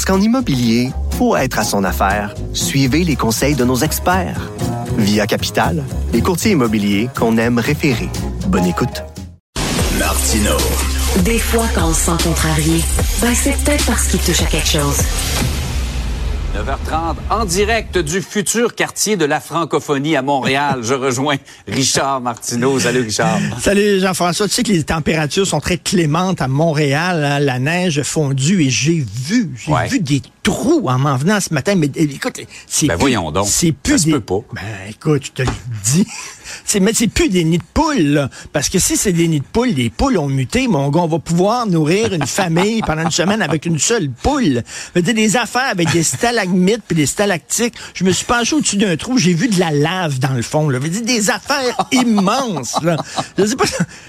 Parce qu'en immobilier, pour être à son affaire, suivez les conseils de nos experts. Via Capital, les courtiers immobiliers qu'on aime référer. Bonne écoute. Martino. Des fois, quand on se sent contrarié, ben c'est peut-être parce qu'il touche à quelque chose. 9h30, en direct du futur quartier de la francophonie à Montréal. Je rejoins Richard Martineau. Salut Richard. Salut Jean-François. Tu sais que les températures sont très clémentes à Montréal. hein. La neige fondue et j'ai vu, j'ai Ouais. vu des trous en m'en venant ce matin. Mais eh, écoute, c'est Ben plus- voyons donc. C'est plus Ça se des... peut pas. Ben écoute, je te le dis. C'est, mais c'est plus des nids de poules, là. Parce que si c'est des nids de poules, les poules ont muté, mon gars, on va pouvoir nourrir une famille pendant une semaine avec une seule poule. Je veux dire, des affaires avec des stalagmites puis des stalactites. Je me suis penché au-dessus d'un trou, j'ai vu de la lave dans le fond, là. Je veux dire, des affaires immenses, là. Je sais pas,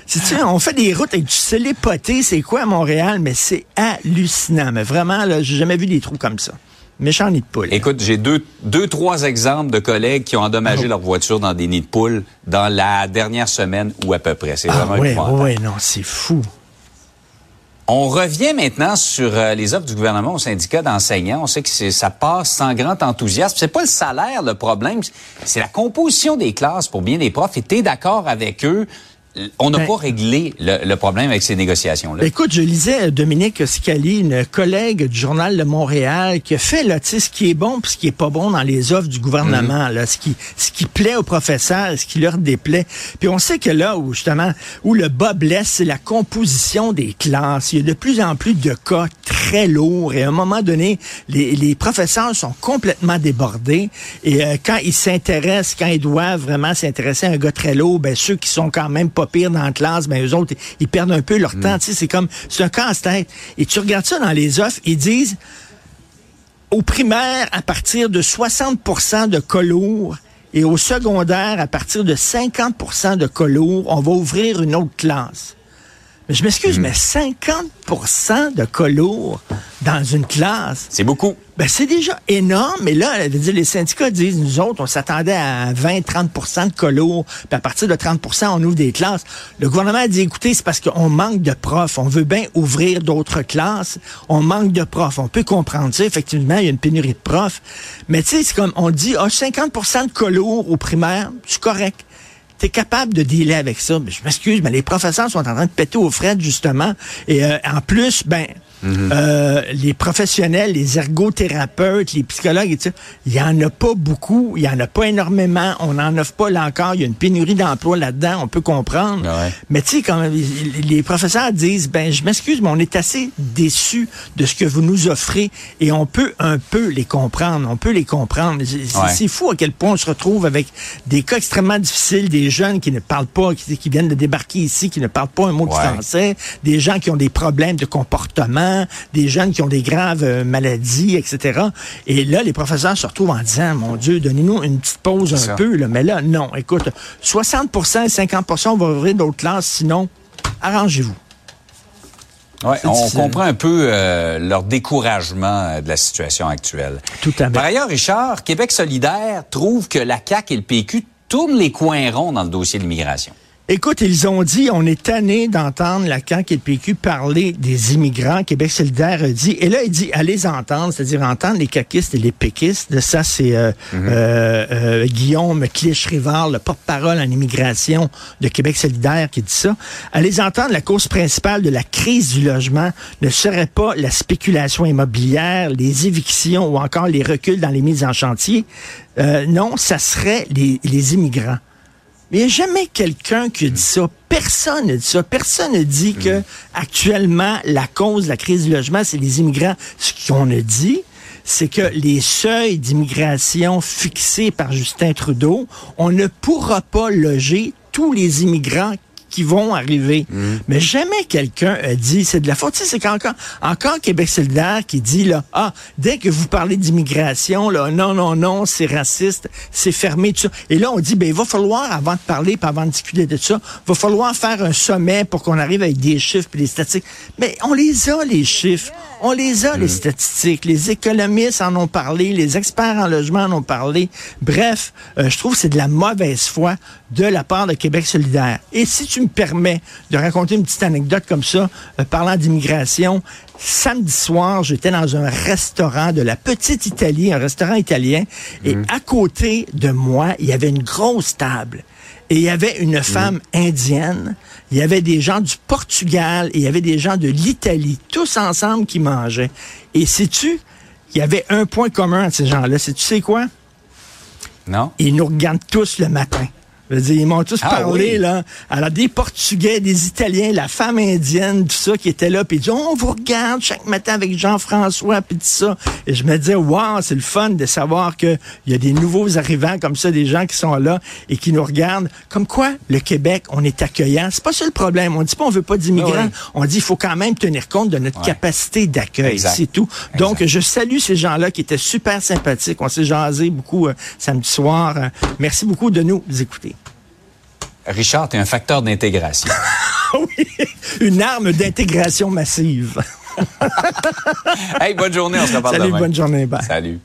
c'est, tu sais, on fait des routes avec du scellé poté, c'est quoi à Montréal, mais c'est hallucinant. Mais vraiment, là, j'ai jamais vu des trous comme ça. Méchant nid de poule. Écoute, j'ai deux, deux, trois exemples de collègues qui ont endommagé leur voiture dans des nids de poules dans la dernière semaine ou à peu près. C'est ah vraiment épouvantable. ouais, non, c'est fou. On revient maintenant sur euh, les offres du gouvernement aux syndicats d'enseignants. On sait que ça passe sans grand enthousiasme. C'est pas le salaire le problème, c'est la composition des classes pour bien des profs. Et t'es d'accord avec eux On n'a Ben- pas réglé le, le problème avec ces négociations-là. Écoute, je lisais euh, Dominique Scali, une collègue du Journal de Montréal, qui a fait là, ce qui est bon puis ce qui est pas bon dans les offres du gouvernement, là, ce qui ce qui plaît aux professeurs, ce qui leur déplaît. Puis on sait que là où justement où le bas blesse, c'est la composition des classes. Il y a de plus en plus de cas très lourds et à un moment donné, les, les professeurs sont complètement débordés et euh, quand ils s'intéressent, quand ils doivent vraiment s'intéresser à un gars très lourd, ben ceux qui sont quand même pas pires dans la classe, ben eux autres, ils perdent un peu leur temps. Tu sais, c'est comme, c'est un casse-tête. Et tu regardes ça dans les offres, ils disent, au primaire, à partir de 60 de cas lourds, et au secondaire, à partir de 50 de cas lourds, on va ouvrir une autre classe. Je m'excuse, mais 50% de cas lourds dans une classe, C'est beaucoup. ben, c'est déjà énorme, mais là, elle veut dire, les syndicats disent, nous autres, on s'attendait à 20-30% de colo, puis à partir de 30% on ouvre des classes. Le gouvernement a dit, écoutez, c'est parce qu'on manque de profs. On veut bien ouvrir d'autres classes. On manque de profs. On peut comprendre ça. Effectivement, il y a une pénurie de profs. Mais tu sais, c'est comme, on dit, ah, 50% de colo au primaire, c'est correct t'es capable de dealer avec ça. Mais je m'excuse, mais les professeurs sont en train de péter aux frettes, justement. Et euh, en plus, ben, euh, les professionnels, les ergothérapeutes, les psychologues et il y en a pas beaucoup, il y en a pas énormément, on n'en offre pas là encore, il y a une pénurie d'emplois là-dedans, on peut comprendre. Ouais. Mais tu sais, quand les, professeurs disent, ben, je m'excuse, mais on est assez déçus de ce que vous nous offrez et on peut un peu les comprendre, on peut les comprendre. C'est Ouais. fou à quel point on se retrouve avec des cas extrêmement difficiles, des jeunes qui ne parlent pas, qui, qui viennent de débarquer ici, qui ne parlent pas un mot de Ouais. français, des gens qui ont des problèmes de comportement, des jeunes qui ont des graves euh, maladies, etc. Et là, les professeurs se retrouvent en disant, mon Dieu, donnez-nous une petite pause un ça. peu. Là. Mais là, non. Écoute, 60 et 50 on va ouvrir d'autres classes, sinon, arrangez-vous. Ouais, on difficile. comprend un peu euh, leur découragement euh, de la situation actuelle. Tout à fait. Par ailleurs, Richard, Québec solidaire trouve que la CAQ et le PQ tournent les coins ronds dans le dossier de l'immigration. Écoute, ils ont dit, on est tanné d'entendre la CAQ et le PQ parler des immigrants. Québec solidaire a dit, et là, il dit, allez entendre, c'est-à-dire entendre les caquistes et les péquistes. Ça, c'est euh, euh, euh, Guillaume Clich-Rivard, le porte-parole en immigration de Québec solidaire, qui dit ça. Allez entendre, la cause principale de la crise du logement ne serait pas la spéculation immobilière, les évictions ou encore les reculs dans les mises en chantier. Euh, non, ça serait les, les immigrants. Mais il n'y a jamais quelqu'un qui a dit ça. Personne n'a dit ça. Personne n'a dit que actuellement la cause de la crise du logement, c'est les immigrants. Ce qu'on a dit, c'est que les seuils d'immigration fixés par Justin Trudeau, on ne pourra pas loger tous les immigrants qui vont arriver. Mais jamais quelqu'un a dit c'est de la faute. Tu sais, c'est qu'encore encore Québec solidaire qui dit là, ah, dès que vous parlez d'immigration, là, non, non, non, c'est raciste, c'est fermé, tout ça. Et là, on dit, ben, il va falloir, avant de parler, puis avant de discuter de ça, va falloir faire un sommet pour qu'on arrive avec des chiffres puis des statistiques. Mais on les a, les chiffres. On les a, les statistiques. Les économistes en ont parlé, les experts en logement en ont parlé. Bref, euh, je trouve que c'est de la mauvaise foi de la part de Québec solidaire. Et si tu me permets de raconter une petite anecdote comme ça, euh, parlant d'immigration, samedi soir, j'étais dans un restaurant de la Petite Italie, un restaurant italien, et à côté de moi, il y avait une grosse table. Et il y avait une femme indienne, il y avait des gens du Portugal, et il y avait des gens de l'Italie, tous ensemble qui mangeaient. Et sais-tu, il y avait un point commun à ces gens-là. C'est tu sais quoi? Non? Ils nous regardent tous le matin. Je veux dire, ils m'ont tous Ah parlé, oui. là. Alors, des Portugais, des Italiens, la femme indienne, tout ça qui était là, puis ils disaient, on vous regarde chaque matin avec Jean-François, puis tout ça. Et je me disais, wow, c'est le fun de savoir qu'il y a des nouveaux arrivants comme ça, des gens qui sont là et qui nous regardent. Comme quoi, le Québec, on est accueillant. C'est pas ça le problème. On dit pas on veut pas d'immigrants. Ah oui. On dit il faut quand même tenir compte de notre Ouais. capacité d'accueil. C'est tout. Donc, je salue ces gens-là qui étaient super sympathiques. On s'est jasé beaucoup euh, samedi soir. Euh, merci beaucoup de nous écouter. Richard, tu es un facteur d'intégration. oui, une arme d'intégration massive. hey, bonne journée, on se reparle Salut, demain. bonne journée. Bye. Salut.